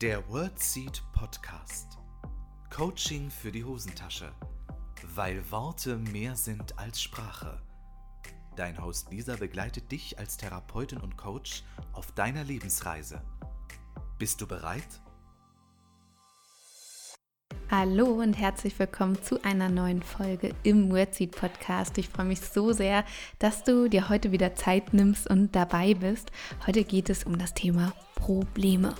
Der WordSeed Podcast. Coaching für die Hosentasche. Weil Worte mehr sind als Sprache. Dein Host Lisa begleitet dich als Therapeutin und Coach auf deiner Lebensreise. Bist du bereit? Hallo und herzlich willkommen zu einer neuen Folge im Wordseed Podcast. Ich freue mich so sehr, dass du dir heute wieder Zeit nimmst und dabei bist. Heute geht es um das Thema Probleme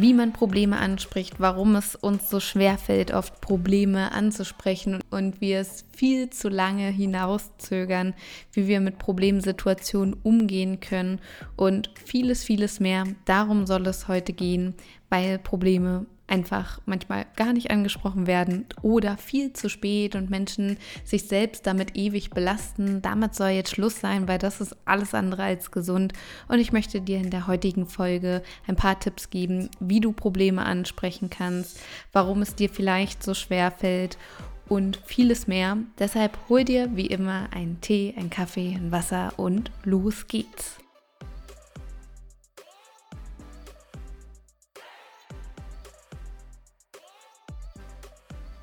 wie man Probleme anspricht, warum es uns so schwer fällt, oft Probleme anzusprechen und wir es viel zu lange hinauszögern, wie wir mit Problemsituationen umgehen können und vieles, vieles mehr. Darum soll es heute gehen, weil Probleme einfach manchmal gar nicht angesprochen werden oder viel zu spät und Menschen sich selbst damit ewig belasten. Damit soll jetzt Schluss sein, weil das ist alles andere als gesund. Und ich möchte dir in der heutigen Folge ein paar Tipps geben, wie du Probleme ansprechen kannst, warum es dir vielleicht so schwer fällt und vieles mehr. Deshalb hol dir wie immer einen Tee, einen Kaffee, ein Wasser und los geht's.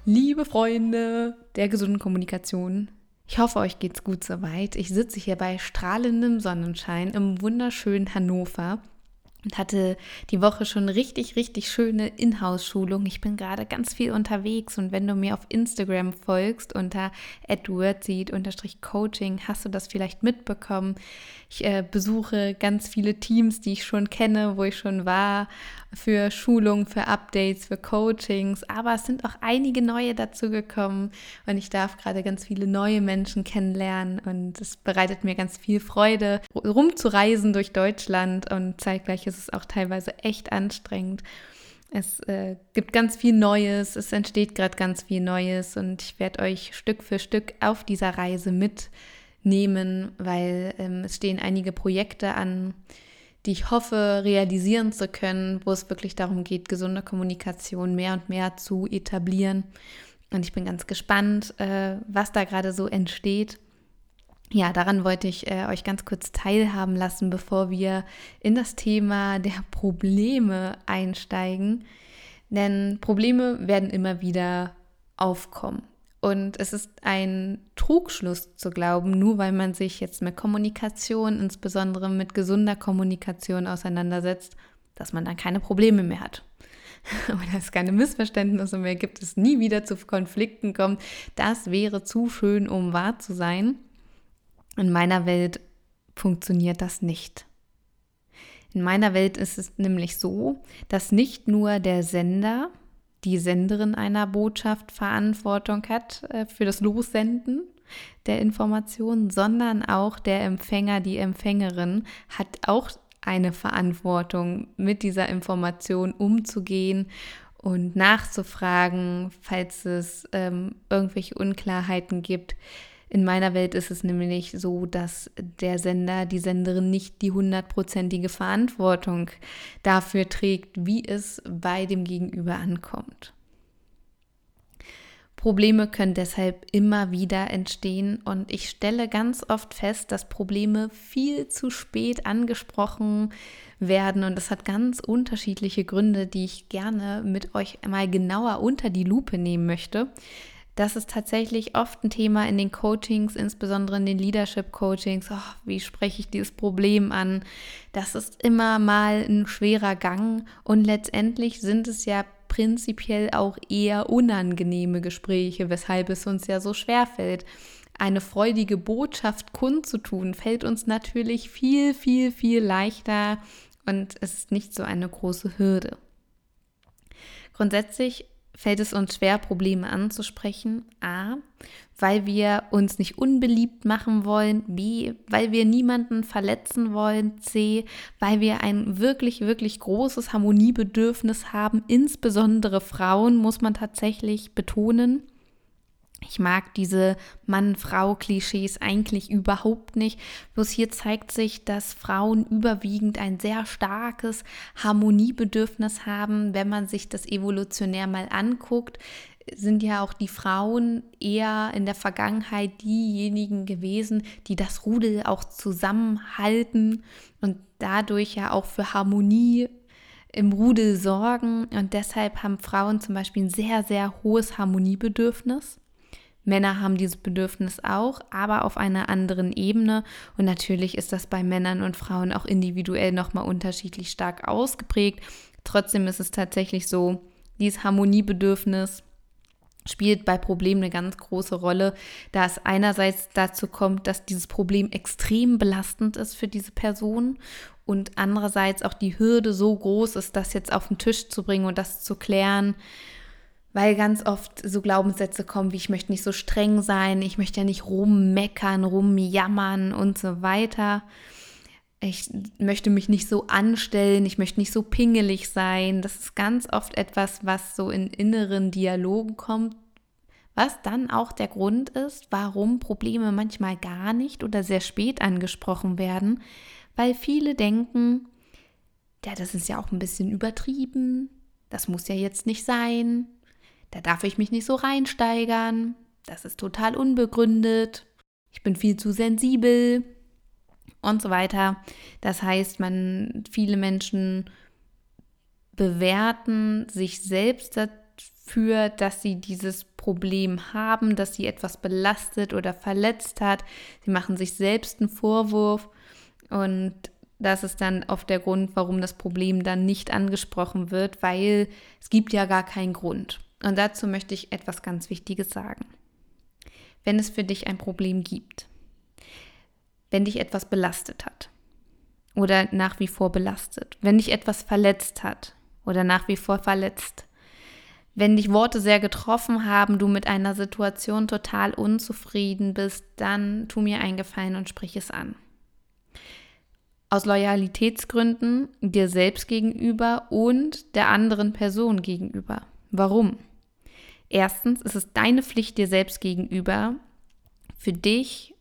Liebe Freunde. Der gesunden Kommunikation, ich hoffe, euch geht's gut soweit. Ich sitze hier bei strahlendem Sonnenschein im wunderschönen Hannover und hatte die Woche schon richtig, richtig schöne Inhouse-Schulung. Ich bin gerade ganz viel unterwegs und wenn du mir auf Instagram folgst unter adwordseed-coaching, hast du das vielleicht mitbekommen. Ich äh, besuche ganz viele Teams, die ich schon kenne, wo ich schon war, für Schulungen, für Updates, für Coachings. Aber es sind auch einige neue dazu gekommen und ich darf gerade ganz viele neue Menschen kennenlernen und es bereitet mir ganz viel Freude, rumzureisen durch Deutschland und zeitgleich ist es auch teilweise echt anstrengend. Es äh, gibt ganz viel Neues, es entsteht gerade ganz viel Neues und ich werde euch Stück für Stück auf dieser Reise mit nehmen, weil ähm, es stehen einige Projekte an, die ich hoffe realisieren zu können, wo es wirklich darum geht, gesunde Kommunikation mehr und mehr zu etablieren. Und ich bin ganz gespannt, äh, was da gerade so entsteht. Ja, daran wollte ich äh, euch ganz kurz teilhaben lassen, bevor wir in das Thema der Probleme einsteigen. Denn Probleme werden immer wieder aufkommen. Und es ist ein Trugschluss zu glauben, nur weil man sich jetzt mit Kommunikation, insbesondere mit gesunder Kommunikation auseinandersetzt, dass man dann keine Probleme mehr hat. Oder es keine Missverständnisse mehr gibt, es nie wieder zu Konflikten kommt. Das wäre zu schön, um wahr zu sein. In meiner Welt funktioniert das nicht. In meiner Welt ist es nämlich so, dass nicht nur der Sender, die Senderin einer Botschaft Verantwortung hat äh, für das Lossenden der Informationen, sondern auch der Empfänger, die Empfängerin hat auch eine Verantwortung, mit dieser Information umzugehen und nachzufragen, falls es ähm, irgendwelche Unklarheiten gibt. In meiner Welt ist es nämlich so, dass der Sender, die Senderin nicht die hundertprozentige Verantwortung dafür trägt, wie es bei dem Gegenüber ankommt. Probleme können deshalb immer wieder entstehen und ich stelle ganz oft fest, dass Probleme viel zu spät angesprochen werden und das hat ganz unterschiedliche Gründe, die ich gerne mit euch einmal genauer unter die Lupe nehmen möchte. Das ist tatsächlich oft ein Thema in den Coachings, insbesondere in den Leadership Coachings. Oh, wie spreche ich dieses Problem an? Das ist immer mal ein schwerer Gang und letztendlich sind es ja prinzipiell auch eher unangenehme Gespräche, weshalb es uns ja so schwer fällt. Eine freudige Botschaft kundzutun, fällt uns natürlich viel, viel, viel leichter und es ist nicht so eine große Hürde. Grundsätzlich fällt es uns schwer, Probleme anzusprechen. A, weil wir uns nicht unbeliebt machen wollen. B, weil wir niemanden verletzen wollen. C, weil wir ein wirklich, wirklich großes Harmoniebedürfnis haben. Insbesondere Frauen muss man tatsächlich betonen. Ich mag diese Mann-Frau-Klischees eigentlich überhaupt nicht. Bloß hier zeigt sich, dass Frauen überwiegend ein sehr starkes Harmoniebedürfnis haben. Wenn man sich das evolutionär mal anguckt, sind ja auch die Frauen eher in der Vergangenheit diejenigen gewesen, die das Rudel auch zusammenhalten und dadurch ja auch für Harmonie im Rudel sorgen und deshalb haben Frauen zum Beispiel ein sehr, sehr hohes Harmoniebedürfnis. Männer haben dieses Bedürfnis auch, aber auf einer anderen Ebene. Und natürlich ist das bei Männern und Frauen auch individuell nochmal unterschiedlich stark ausgeprägt. Trotzdem ist es tatsächlich so, dieses Harmoniebedürfnis spielt bei Problemen eine ganz große Rolle, da es einerseits dazu kommt, dass dieses Problem extrem belastend ist für diese Person und andererseits auch die Hürde so groß ist, das jetzt auf den Tisch zu bringen und das zu klären, weil ganz oft so Glaubenssätze kommen, wie ich möchte nicht so streng sein, ich möchte ja nicht rummeckern, rumjammern und so weiter. Ich möchte mich nicht so anstellen, ich möchte nicht so pingelig sein. Das ist ganz oft etwas, was so in inneren Dialogen kommt, was dann auch der Grund ist, warum Probleme manchmal gar nicht oder sehr spät angesprochen werden, weil viele denken, ja, das ist ja auch ein bisschen übertrieben, das muss ja jetzt nicht sein, da darf ich mich nicht so reinsteigern, das ist total unbegründet, ich bin viel zu sensibel und so weiter. Das heißt, man viele Menschen bewerten sich selbst dafür, dass sie dieses Problem haben, dass sie etwas belastet oder verletzt hat. Sie machen sich selbst einen Vorwurf und das ist dann oft der Grund, warum das Problem dann nicht angesprochen wird, weil es gibt ja gar keinen Grund. Und dazu möchte ich etwas ganz Wichtiges sagen. Wenn es für dich ein Problem gibt, wenn dich etwas belastet hat oder nach wie vor belastet, wenn dich etwas verletzt hat oder nach wie vor verletzt, wenn dich Worte sehr getroffen haben, du mit einer Situation total unzufrieden bist, dann tu mir einen Gefallen und sprich es an. Aus Loyalitätsgründen dir selbst gegenüber und der anderen Person gegenüber. Warum? Erstens ist es deine Pflicht dir selbst gegenüber, für dich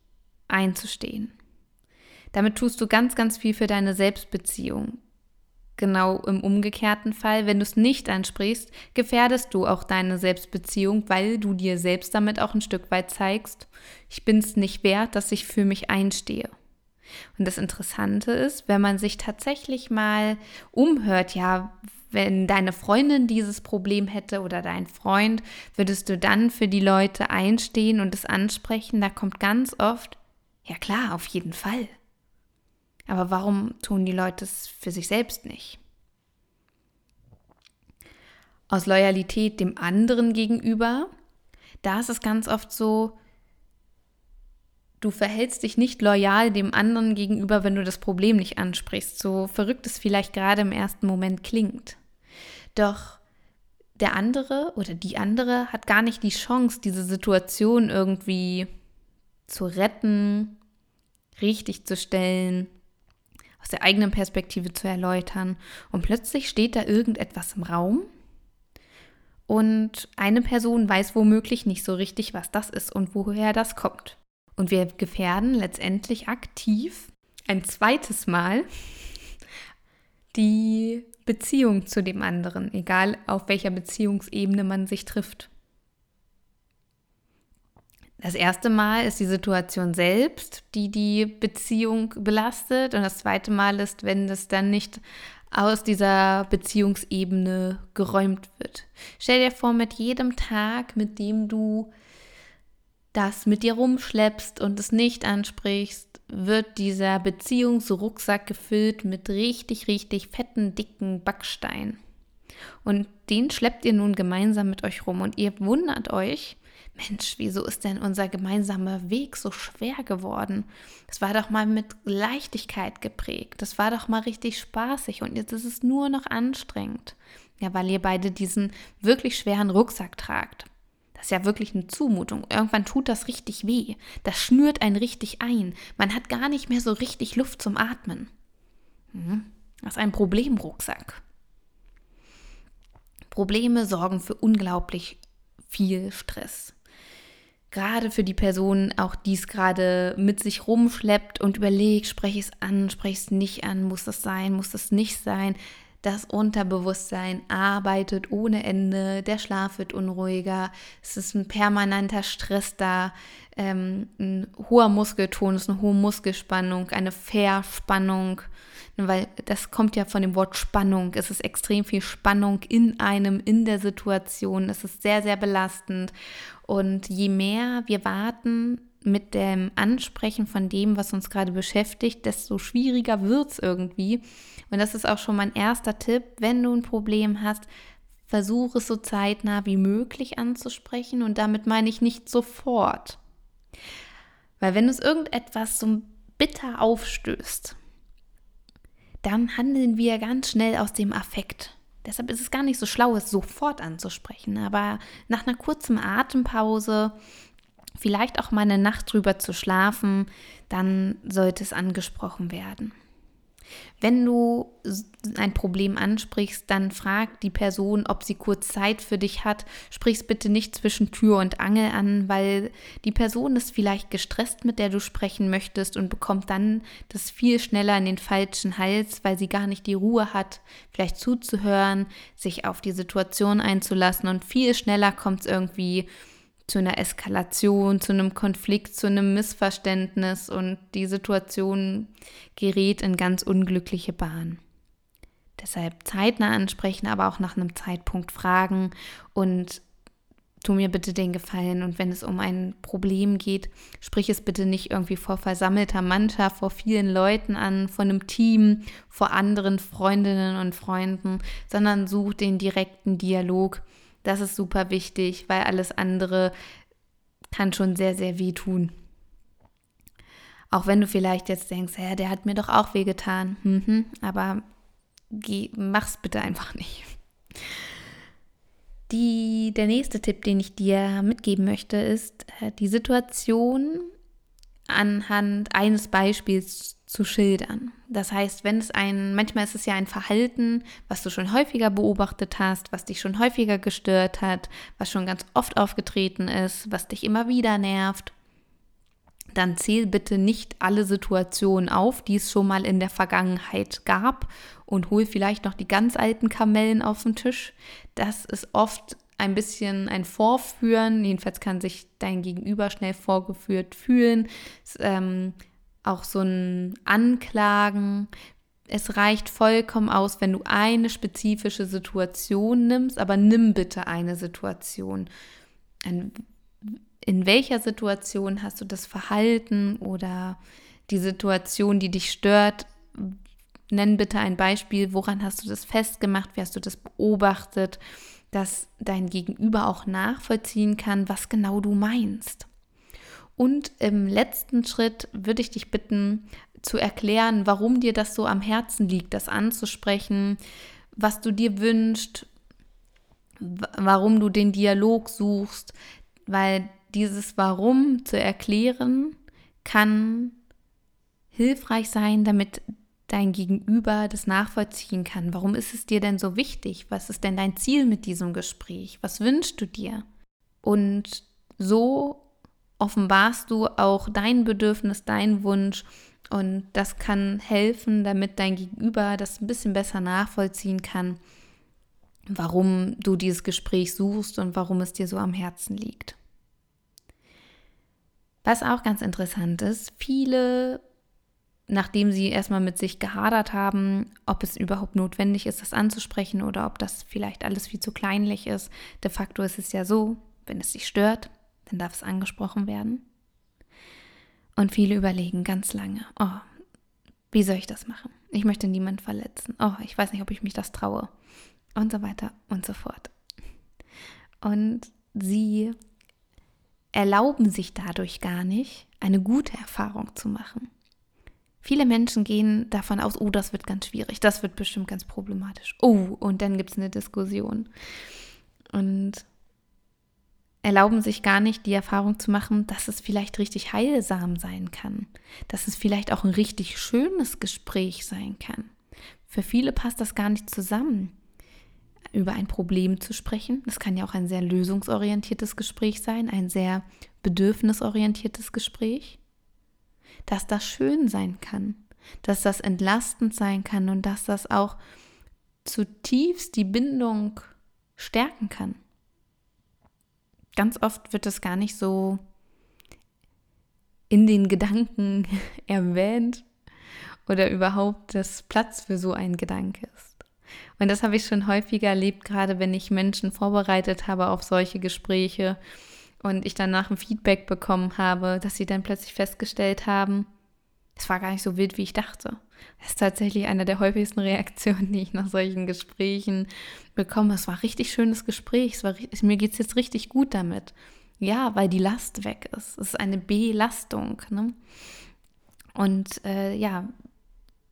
einzustehen. Damit tust du ganz, ganz viel für deine Selbstbeziehung. Genau im umgekehrten Fall, wenn du es nicht ansprichst, gefährdest du auch deine Selbstbeziehung, weil du dir selbst damit auch ein Stück weit zeigst, ich bin es nicht wert, dass ich für mich einstehe. Und das Interessante ist, wenn man sich tatsächlich mal umhört, ja, wenn deine Freundin dieses Problem hätte oder dein Freund, würdest du dann für die Leute einstehen und es ansprechen? Da kommt ganz oft, ja klar, auf jeden Fall. Aber warum tun die Leute es für sich selbst nicht? Aus Loyalität dem anderen gegenüber, da ist es ganz oft so, du verhältst dich nicht loyal dem anderen gegenüber, wenn du das Problem nicht ansprichst, so verrückt es vielleicht gerade im ersten Moment klingt. Doch der andere oder die andere hat gar nicht die Chance, diese Situation irgendwie zu retten, richtig zu stellen, aus der eigenen Perspektive zu erläutern. Und plötzlich steht da irgendetwas im Raum und eine Person weiß womöglich nicht so richtig, was das ist und woher das kommt. Und wir gefährden letztendlich aktiv ein zweites Mal die Beziehung zu dem anderen, egal auf welcher Beziehungsebene man sich trifft. Das erste Mal ist die Situation selbst, die die Beziehung belastet. Und das zweite Mal ist, wenn das dann nicht aus dieser Beziehungsebene geräumt wird. Stell dir vor, mit jedem Tag, mit dem du das mit dir rumschleppst und es nicht ansprichst, wird dieser Beziehungsrucksack gefüllt mit richtig, richtig fetten, dicken Backstein. Und den schleppt ihr nun gemeinsam mit euch rum und ihr wundert euch, Mensch, wieso ist denn unser gemeinsamer Weg so schwer geworden? Das war doch mal mit Leichtigkeit geprägt. Das war doch mal richtig spaßig und jetzt ist es nur noch anstrengend. Ja, weil ihr beide diesen wirklich schweren Rucksack tragt. Das ist ja wirklich eine Zumutung. Irgendwann tut das richtig weh. Das schnürt einen richtig ein. Man hat gar nicht mehr so richtig Luft zum Atmen. Hm, das ist ein Problemrucksack. Probleme sorgen für unglaublich viel Stress gerade für die Person, auch die es gerade mit sich rumschleppt und überlegt, spreche ich es an, spreche ich es nicht an, muss das sein, muss das nicht sein. Das Unterbewusstsein arbeitet ohne Ende, der Schlaf wird unruhiger, es ist ein permanenter Stress da, ähm, ein hoher Muskeltonus, eine hohe Muskelspannung, eine Verspannung, weil das kommt ja von dem Wort Spannung. Es ist extrem viel Spannung in einem, in der Situation. Es ist sehr, sehr belastend. Und je mehr wir warten, mit dem Ansprechen von dem, was uns gerade beschäftigt, desto schwieriger wird es irgendwie. Und das ist auch schon mein erster Tipp. Wenn du ein Problem hast, versuche es so zeitnah wie möglich anzusprechen. Und damit meine ich nicht sofort. Weil wenn es irgendetwas so bitter aufstößt, dann handeln wir ganz schnell aus dem Affekt. Deshalb ist es gar nicht so schlau, es sofort anzusprechen. Aber nach einer kurzen Atempause vielleicht auch mal eine Nacht drüber zu schlafen, dann sollte es angesprochen werden. Wenn du ein Problem ansprichst, dann frag die Person, ob sie kurz Zeit für dich hat. Sprich bitte nicht zwischen Tür und Angel an, weil die Person ist vielleicht gestresst, mit der du sprechen möchtest und bekommt dann das viel schneller in den falschen Hals, weil sie gar nicht die Ruhe hat, vielleicht zuzuhören, sich auf die Situation einzulassen und viel schneller kommt es irgendwie zu einer Eskalation, zu einem Konflikt, zu einem Missverständnis und die Situation gerät in ganz unglückliche Bahnen. Deshalb zeitnah ansprechen, aber auch nach einem Zeitpunkt fragen und tu mir bitte den Gefallen und wenn es um ein Problem geht, sprich es bitte nicht irgendwie vor versammelter Mannschaft, vor vielen Leuten an, vor einem Team, vor anderen Freundinnen und Freunden, sondern such den direkten Dialog das ist super wichtig, weil alles andere kann schon sehr, sehr weh tun. Auch wenn du vielleicht jetzt denkst, ja, der hat mir doch auch weh getan. Mhm, aber geh, mach's bitte einfach nicht. Die, der nächste Tipp, den ich dir mitgeben möchte, ist, äh, die Situation anhand eines Beispiels zu schildern. Das heißt, wenn es ein, manchmal ist es ja ein Verhalten, was du schon häufiger beobachtet hast, was dich schon häufiger gestört hat, was schon ganz oft aufgetreten ist, was dich immer wieder nervt, dann zähl bitte nicht alle Situationen auf, die es schon mal in der Vergangenheit gab und hol vielleicht noch die ganz alten Kamellen auf den Tisch. Das ist oft ein bisschen ein Vorführen, jedenfalls kann sich dein Gegenüber schnell vorgeführt fühlen. Es, ähm, auch so ein Anklagen. Es reicht vollkommen aus, wenn du eine spezifische Situation nimmst, aber nimm bitte eine Situation. In welcher Situation hast du das Verhalten oder die Situation, die dich stört? Nenn bitte ein Beispiel, woran hast du das festgemacht, wie hast du das beobachtet, dass dein Gegenüber auch nachvollziehen kann, was genau du meinst. Und im letzten Schritt würde ich dich bitten, zu erklären, warum dir das so am Herzen liegt, das anzusprechen, was du dir wünschst, warum du den Dialog suchst, weil dieses Warum zu erklären kann hilfreich sein, damit dein Gegenüber das nachvollziehen kann. Warum ist es dir denn so wichtig? Was ist denn dein Ziel mit diesem Gespräch? Was wünschst du dir? Und so offenbarst du auch dein Bedürfnis, dein Wunsch und das kann helfen, damit dein Gegenüber das ein bisschen besser nachvollziehen kann, warum du dieses Gespräch suchst und warum es dir so am Herzen liegt. Was auch ganz interessant ist, viele, nachdem sie erstmal mit sich gehadert haben, ob es überhaupt notwendig ist, das anzusprechen oder ob das vielleicht alles viel zu kleinlich ist, de facto ist es ja so, wenn es dich stört, dann darf es angesprochen werden. Und viele überlegen ganz lange, oh, wie soll ich das machen? Ich möchte niemand verletzen. Oh, ich weiß nicht, ob ich mich das traue. Und so weiter und so fort. Und sie erlauben sich dadurch gar nicht, eine gute Erfahrung zu machen. Viele Menschen gehen davon aus, oh, das wird ganz schwierig, das wird bestimmt ganz problematisch. Oh, und dann gibt es eine Diskussion. Und erlauben sich gar nicht die Erfahrung zu machen, dass es vielleicht richtig heilsam sein kann, dass es vielleicht auch ein richtig schönes Gespräch sein kann. Für viele passt das gar nicht zusammen, über ein Problem zu sprechen. Das kann ja auch ein sehr lösungsorientiertes Gespräch sein, ein sehr bedürfnisorientiertes Gespräch. Dass das schön sein kann, dass das entlastend sein kann und dass das auch zutiefst die Bindung stärken kann. Ganz oft wird das gar nicht so in den Gedanken erwähnt oder überhaupt das Platz für so ein Gedanke ist. Und das habe ich schon häufiger erlebt, gerade wenn ich Menschen vorbereitet habe auf solche Gespräche und ich danach ein Feedback bekommen habe, dass sie dann plötzlich festgestellt haben, es war gar nicht so wild, wie ich dachte. Das ist tatsächlich eine der häufigsten Reaktionen, die ich nach solchen Gesprächen bekomme. Es war ein richtig schönes Gespräch. Es war, mir geht es jetzt richtig gut damit. Ja, weil die Last weg ist. Es ist eine Belastung. Ne? Und äh, ja,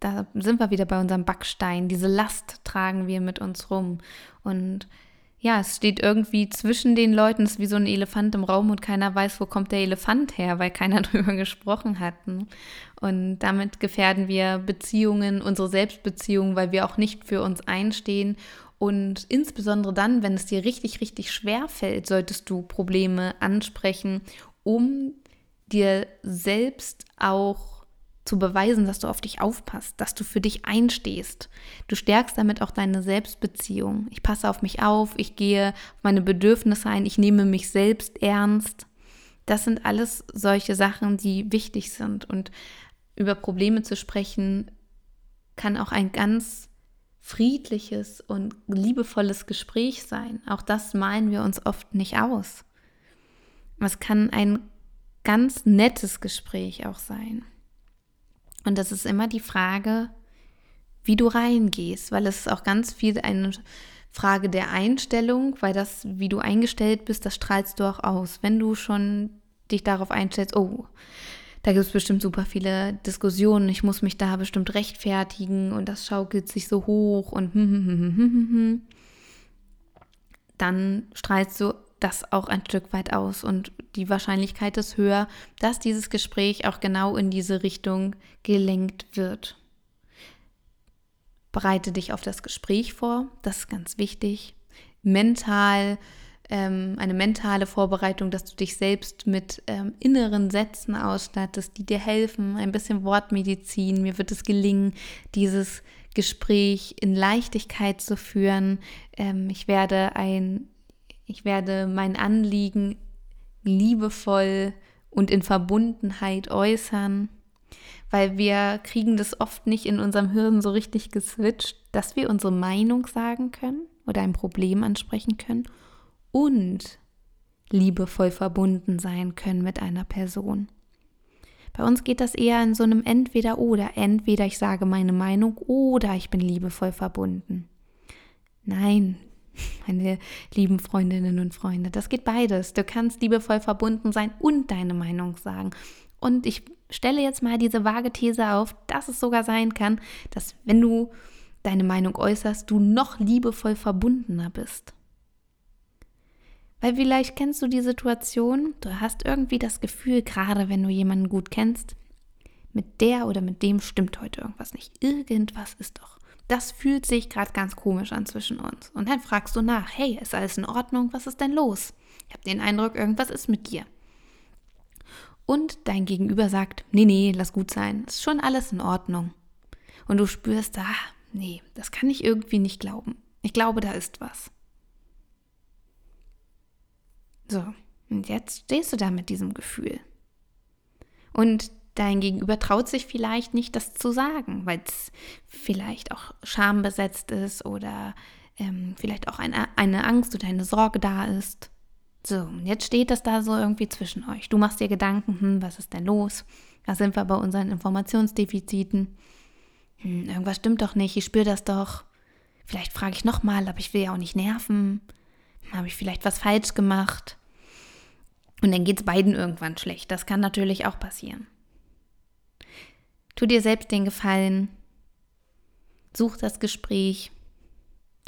da sind wir wieder bei unserem Backstein. Diese Last tragen wir mit uns rum. Und ja, es steht irgendwie zwischen den Leuten, es ist wie so ein Elefant im Raum und keiner weiß, wo kommt der Elefant her, weil keiner drüber gesprochen hat. Ne? Und damit gefährden wir Beziehungen, unsere Selbstbeziehungen, weil wir auch nicht für uns einstehen. Und insbesondere dann, wenn es dir richtig, richtig schwer fällt, solltest du Probleme ansprechen, um dir selbst auch zu beweisen, dass du auf dich aufpasst, dass du für dich einstehst. Du stärkst damit auch deine Selbstbeziehung. Ich passe auf mich auf, ich gehe auf meine Bedürfnisse ein, ich nehme mich selbst ernst. Das sind alles solche Sachen, die wichtig sind. Und über Probleme zu sprechen, kann auch ein ganz friedliches und liebevolles Gespräch sein. Auch das malen wir uns oft nicht aus. Es kann ein ganz nettes Gespräch auch sein. Und das ist immer die Frage, wie du reingehst, weil es ist auch ganz viel eine Frage der Einstellung, weil das, wie du eingestellt bist, das strahlst du auch aus. Wenn du schon dich darauf einstellst, oh, da gibt es bestimmt super viele Diskussionen, ich muss mich da bestimmt rechtfertigen und das schaukelt sich so hoch und dann strahlst du das auch ein Stück weit aus und die Wahrscheinlichkeit ist höher, dass dieses Gespräch auch genau in diese Richtung gelenkt wird. Bereite dich auf das Gespräch vor, das ist ganz wichtig. Mental, ähm, eine mentale Vorbereitung, dass du dich selbst mit ähm, inneren Sätzen ausstattest, die dir helfen, ein bisschen Wortmedizin. Mir wird es gelingen, dieses Gespräch in Leichtigkeit zu führen. Ähm, ich werde ein ich werde mein Anliegen liebevoll und in Verbundenheit äußern, weil wir kriegen das oft nicht in unserem Hirn so richtig geswitcht, dass wir unsere Meinung sagen können oder ein Problem ansprechen können und liebevoll verbunden sein können mit einer Person. Bei uns geht das eher in so einem Entweder-Oder. Entweder ich sage meine Meinung oder ich bin liebevoll verbunden. Nein, meine lieben Freundinnen und Freunde. Das geht beides. Du kannst liebevoll verbunden sein und deine Meinung sagen. Und ich stelle jetzt mal diese vage These auf, dass es sogar sein kann, dass wenn du deine Meinung äußerst, du noch liebevoll verbundener bist. Weil vielleicht kennst du die Situation, du hast irgendwie das Gefühl, gerade wenn du jemanden gut kennst, mit der oder mit dem stimmt heute irgendwas nicht. Irgendwas ist doch das fühlt sich gerade ganz komisch an zwischen uns. Und dann fragst du nach, hey, ist alles in Ordnung? Was ist denn los? Ich habe den Eindruck, irgendwas ist mit dir. Und dein Gegenüber sagt, nee, nee, lass gut sein, ist schon alles in Ordnung. Und du spürst, ah, nee, das kann ich irgendwie nicht glauben. Ich glaube, da ist was. So, und jetzt stehst du da mit diesem Gefühl. Und dein Gegenüber traut sich vielleicht nicht, das zu sagen, weil es vielleicht auch schambesetzt ist oder ähm, vielleicht auch eine, eine Angst oder eine Sorge da ist. So, und jetzt steht das da so irgendwie zwischen euch. Du machst dir Gedanken, hm, was ist denn los? Da sind wir bei unseren Informationsdefiziten. Hm, irgendwas stimmt doch nicht, ich spüre das doch. Vielleicht frage ich nochmal, aber ich will ja auch nicht nerven. Habe ich vielleicht was falsch gemacht? Und dann geht es beiden irgendwann schlecht. Das kann natürlich auch passieren. Tu dir selbst den Gefallen, such das Gespräch,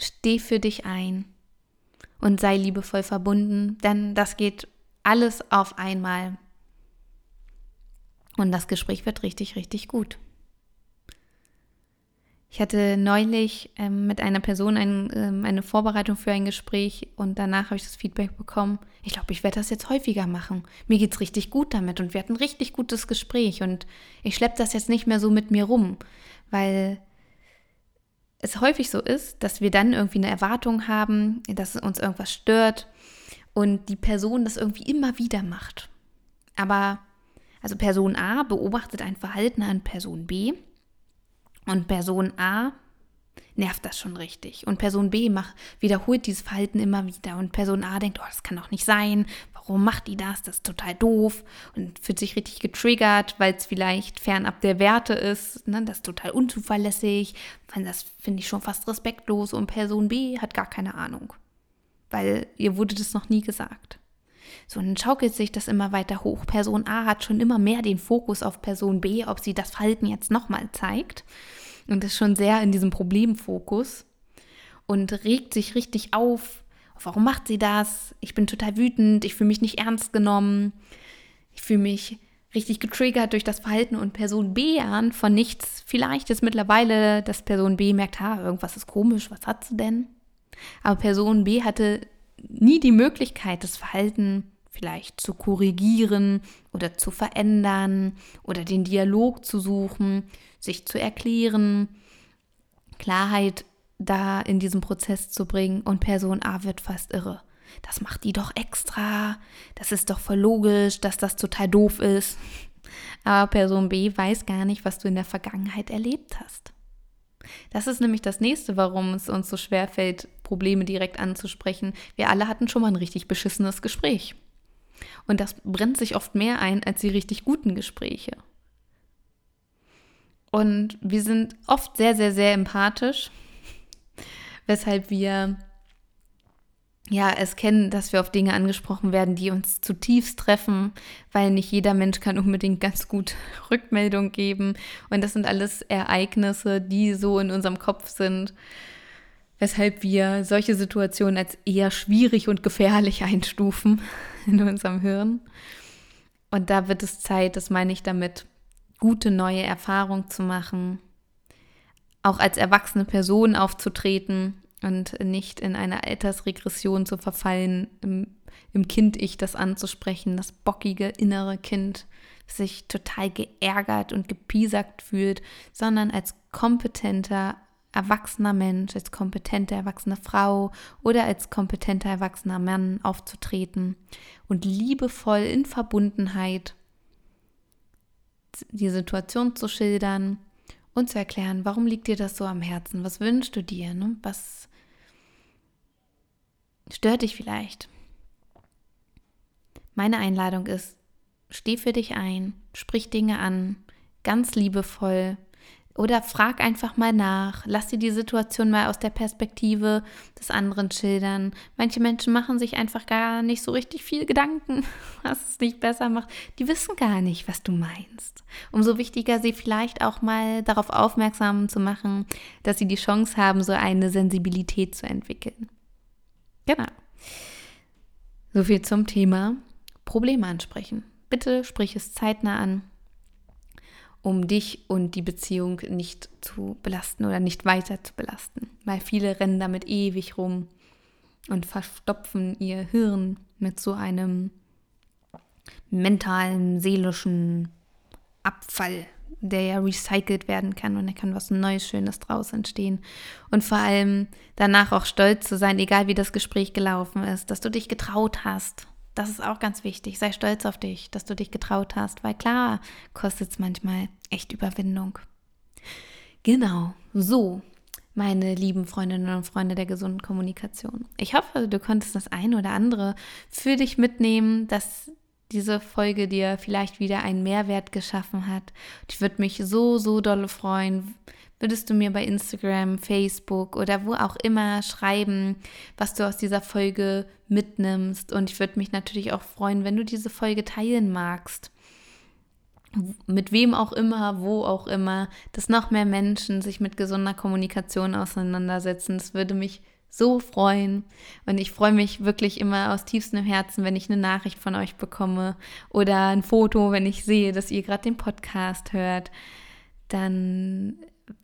steh für dich ein und sei liebevoll verbunden, denn das geht alles auf einmal. Und das Gespräch wird richtig, richtig gut. Ich hatte neulich ähm, mit einer Person ein, ähm, eine Vorbereitung für ein Gespräch und danach habe ich das Feedback bekommen. Ich glaube, ich werde das jetzt häufiger machen. Mir geht es richtig gut damit und wir hatten ein richtig gutes Gespräch und ich schleppe das jetzt nicht mehr so mit mir rum, weil es häufig so ist, dass wir dann irgendwie eine Erwartung haben, dass uns irgendwas stört und die Person das irgendwie immer wieder macht. Aber also Person A beobachtet ein Verhalten an Person B und Person A nervt das schon richtig. Und Person B macht, wiederholt dieses Verhalten immer wieder. Und Person A denkt, oh, das kann doch nicht sein. Warum macht die das? Das ist total doof. Und fühlt sich richtig getriggert, weil es vielleicht fernab der Werte ist. Ne? Das ist total unzuverlässig. Das finde ich schon fast respektlos. Und Person B hat gar keine Ahnung. Weil ihr wurde das noch nie gesagt. So, und dann schaukelt sich das immer weiter hoch. Person A hat schon immer mehr den Fokus auf Person B, ob sie das Verhalten jetzt nochmal zeigt. Und ist schon sehr in diesem Problemfokus und regt sich richtig auf. Warum macht sie das? Ich bin total wütend, ich fühle mich nicht ernst genommen. Ich fühle mich richtig getriggert durch das Verhalten und Person B an von nichts. Vielleicht ist mittlerweile, dass Person B merkt, ha, irgendwas ist komisch, was hat sie denn? Aber Person B hatte nie die Möglichkeit, das Verhalten vielleicht zu korrigieren oder zu verändern oder den Dialog zu suchen, sich zu erklären, Klarheit da in diesem Prozess zu bringen und Person A wird fast irre. Das macht die doch extra. Das ist doch voll logisch, dass das total doof ist. Aber Person B weiß gar nicht, was du in der Vergangenheit erlebt hast. Das ist nämlich das nächste, warum es uns so schwer fällt, Probleme direkt anzusprechen. Wir alle hatten schon mal ein richtig beschissenes Gespräch. Und das brennt sich oft mehr ein als die richtig guten Gespräche. Und wir sind oft sehr, sehr, sehr empathisch, weshalb wir ja, es kennen, dass wir auf Dinge angesprochen werden, die uns zutiefst treffen, weil nicht jeder Mensch kann unbedingt ganz gut Rückmeldung geben. Und das sind alles Ereignisse, die so in unserem Kopf sind, weshalb wir solche Situationen als eher schwierig und gefährlich einstufen in unserem Hirn. Und da wird es Zeit, das meine ich damit, gute neue Erfahrungen zu machen, auch als erwachsene Person aufzutreten und nicht in einer Altersregression zu verfallen, im, im Kind-Ich das anzusprechen, das bockige innere Kind, sich total geärgert und gepiesackt fühlt, sondern als kompetenter, erwachsener Mensch, als kompetente erwachsene Frau oder als kompetenter erwachsener Mann aufzutreten und liebevoll in Verbundenheit die Situation zu schildern und zu erklären, warum liegt dir das so am Herzen? Was wünschst du dir? Ne? Was stört dich vielleicht? Meine Einladung ist, steh für dich ein, sprich Dinge an, ganz liebevoll, oder frag einfach mal nach. Lass dir die Situation mal aus der Perspektive des anderen schildern. Manche Menschen machen sich einfach gar nicht so richtig viel Gedanken, was es nicht besser macht. Die wissen gar nicht, was du meinst. Umso wichtiger, sie vielleicht auch mal darauf aufmerksam zu machen, dass sie die Chance haben, so eine Sensibilität zu entwickeln. Genau. So viel zum Thema Probleme ansprechen. Bitte sprich es zeitnah an um dich und die Beziehung nicht zu belasten oder nicht weiter zu belasten. Weil viele rennen damit ewig rum und verstopfen ihr Hirn mit so einem mentalen, seelischen Abfall, der ja recycelt werden kann und da kann was Neues, Schönes draus entstehen. Und vor allem danach auch stolz zu sein, egal wie das Gespräch gelaufen ist, dass du dich getraut hast, das ist auch ganz wichtig. Sei stolz auf dich, dass du dich getraut hast, weil klar kostet es manchmal echt Überwindung. Genau, so, meine lieben Freundinnen und Freunde der gesunden Kommunikation. Ich hoffe, du konntest das eine oder andere für dich mitnehmen, dass diese Folge dir vielleicht wieder einen Mehrwert geschaffen hat. Ich würde mich so, so dolle freuen, würdest du mir bei Instagram, Facebook oder wo auch immer schreiben, was du aus dieser Folge mitnimmst. Und ich würde mich natürlich auch freuen, wenn du diese Folge teilen magst. Mit wem auch immer, wo auch immer, dass noch mehr Menschen sich mit gesunder Kommunikation auseinandersetzen. Das würde mich so freuen. Und ich freue mich wirklich immer aus tiefstem Herzen, wenn ich eine Nachricht von euch bekomme oder ein Foto, wenn ich sehe, dass ihr gerade den Podcast hört. Dann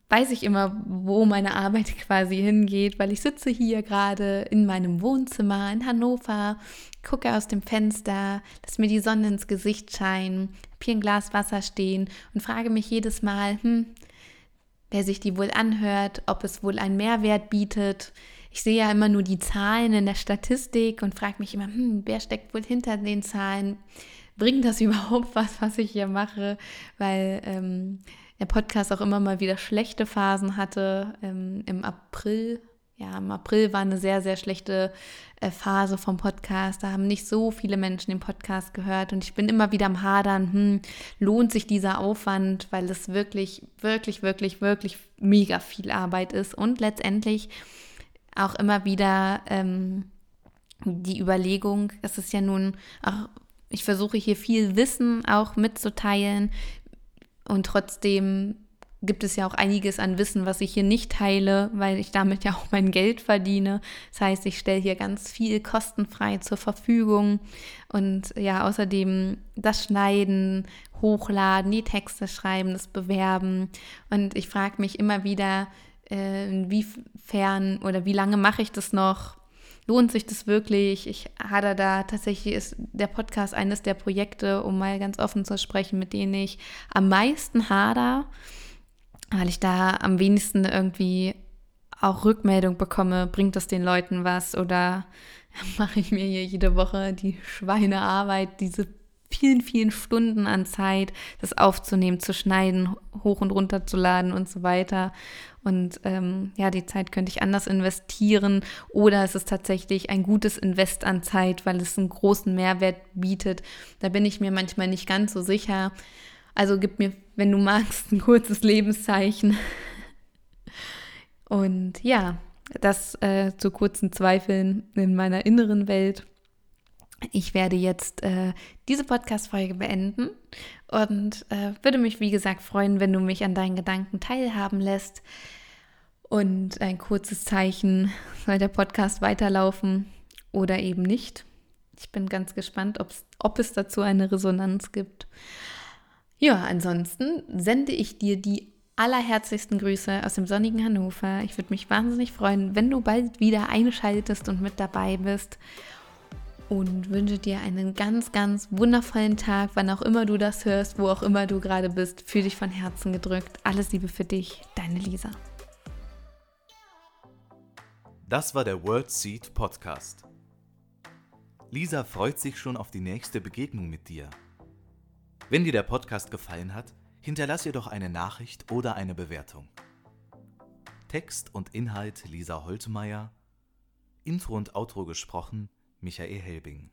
weiß ich immer, wo meine Arbeit quasi hingeht, weil ich sitze hier gerade in meinem Wohnzimmer in Hannover, gucke aus dem Fenster, lass mir die Sonne ins Gesicht scheinen, habe hier ein Glas Wasser stehen und frage mich jedes Mal, hm, wer sich die wohl anhört, ob es wohl einen Mehrwert bietet. Ich sehe ja immer nur die Zahlen in der Statistik und frage mich immer, hm, wer steckt wohl hinter den Zahlen? Bringt das überhaupt was, was ich hier mache? Weil ähm, der Podcast auch immer mal wieder schlechte Phasen hatte. Ähm, Im April, ja, im April war eine sehr, sehr schlechte äh, Phase vom Podcast. Da haben nicht so viele Menschen den Podcast gehört und ich bin immer wieder am Hadern, hm, lohnt sich dieser Aufwand, weil es wirklich, wirklich, wirklich, wirklich mega viel Arbeit ist und letztendlich auch immer wieder ähm, die Überlegung, es ist ja nun auch ich versuche hier viel Wissen auch mitzuteilen, und trotzdem gibt es ja auch einiges an Wissen, was ich hier nicht teile, weil ich damit ja auch mein Geld verdiene. Das heißt, ich stelle hier ganz viel kostenfrei zur Verfügung und ja, außerdem das Schneiden, Hochladen, die Texte schreiben, das Bewerben. Und ich frage mich immer wieder, äh, inwiefern oder wie lange mache ich das noch? lohnt sich das wirklich? Ich hatte da tatsächlich ist der Podcast eines der Projekte, um mal ganz offen zu sprechen, mit denen ich am meisten hader, weil ich da am wenigsten irgendwie auch Rückmeldung bekomme, bringt das den Leuten was oder mache ich mir hier jede Woche die Schweinearbeit, diese vielen, vielen Stunden an Zeit, das aufzunehmen, zu schneiden, hoch und runter zu laden und so weiter. Und ähm, ja, die Zeit könnte ich anders investieren oder es ist tatsächlich ein gutes Invest an Zeit, weil es einen großen Mehrwert bietet. Da bin ich mir manchmal nicht ganz so sicher. Also gib mir, wenn du magst, ein kurzes Lebenszeichen. Und ja, das äh, zu kurzen Zweifeln in meiner inneren Welt. Ich werde jetzt äh, diese Podcast-Folge beenden und äh, würde mich, wie gesagt, freuen, wenn du mich an deinen Gedanken teilhaben lässt. Und ein kurzes Zeichen, soll der Podcast weiterlaufen oder eben nicht. Ich bin ganz gespannt, ob es dazu eine Resonanz gibt. Ja, ansonsten sende ich dir die allerherzlichsten Grüße aus dem sonnigen Hannover. Ich würde mich wahnsinnig freuen, wenn du bald wieder einschaltest und mit dabei bist und wünsche dir einen ganz, ganz wundervollen Tag, wann auch immer du das hörst, wo auch immer du gerade bist. Fühl dich von Herzen gedrückt. Alles Liebe für dich, deine Lisa. Das war der World Seed Podcast. Lisa freut sich schon auf die nächste Begegnung mit dir. Wenn dir der Podcast gefallen hat, hinterlass ihr doch eine Nachricht oder eine Bewertung. Text und Inhalt Lisa Holtmeier, Intro und Outro gesprochen Michael Helbing